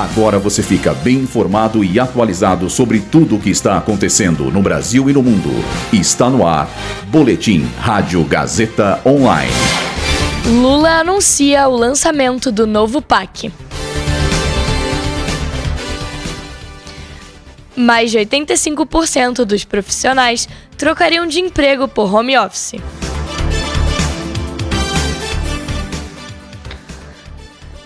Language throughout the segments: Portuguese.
Agora você fica bem informado e atualizado sobre tudo o que está acontecendo no Brasil e no mundo. Está no ar. Boletim Rádio Gazeta Online. Lula anuncia o lançamento do novo PAC. Mais de 85% dos profissionais trocariam de emprego por home office.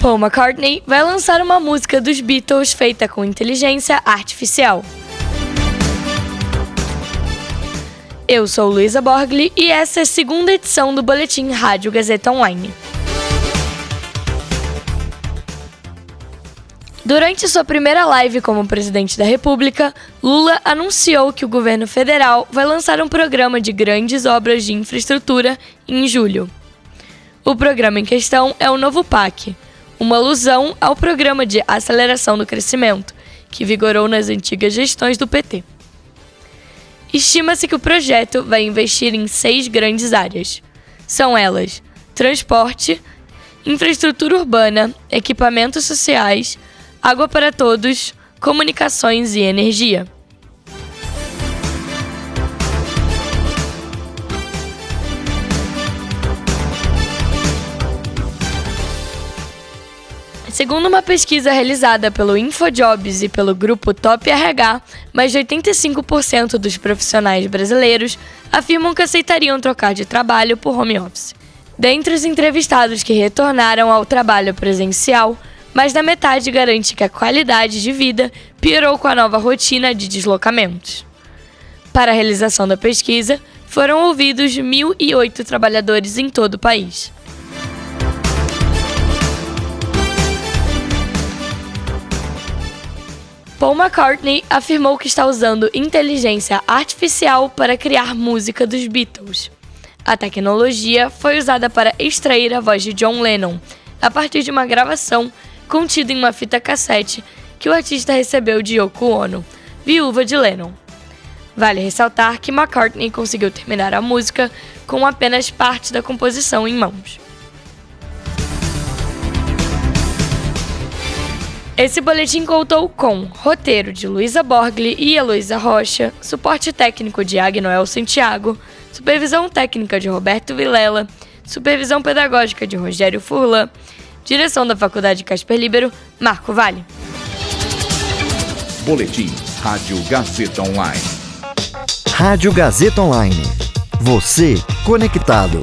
Paul McCartney vai lançar uma música dos Beatles feita com inteligência artificial. Eu sou Luísa Borgli e essa é a segunda edição do Boletim Rádio Gazeta Online. Durante sua primeira live como presidente da República, Lula anunciou que o governo federal vai lançar um programa de grandes obras de infraestrutura em julho. O programa em questão é o novo PAC, uma alusão ao programa de aceleração do crescimento, que vigorou nas antigas gestões do PT. Estima-se que o projeto vai investir em seis grandes áreas. São elas: transporte, infraestrutura urbana, equipamentos sociais, água para todos, comunicações e energia. Segundo uma pesquisa realizada pelo InfoJobs e pelo grupo Top RH, mais de 85% dos profissionais brasileiros afirmam que aceitariam trocar de trabalho por home office. Dentre os entrevistados que retornaram ao trabalho presencial, mais da metade garante que a qualidade de vida piorou com a nova rotina de deslocamentos. Para a realização da pesquisa, foram ouvidos 1.008 trabalhadores em todo o país. Paul McCartney afirmou que está usando inteligência artificial para criar música dos Beatles. A tecnologia foi usada para extrair a voz de John Lennon a partir de uma gravação contida em uma fita cassete que o artista recebeu de Yoko Ono, viúva de Lennon. Vale ressaltar que McCartney conseguiu terminar a música com apenas parte da composição em mãos. Esse boletim contou com roteiro de Luísa Borgli e Heloísa Rocha, suporte técnico de Agnoel Santiago, supervisão técnica de Roberto Vilela, supervisão pedagógica de Rogério Furlan, direção da Faculdade Casper Libero, Marco Vale. Boletim Rádio Gazeta Online. Rádio Gazeta Online. Você conectado.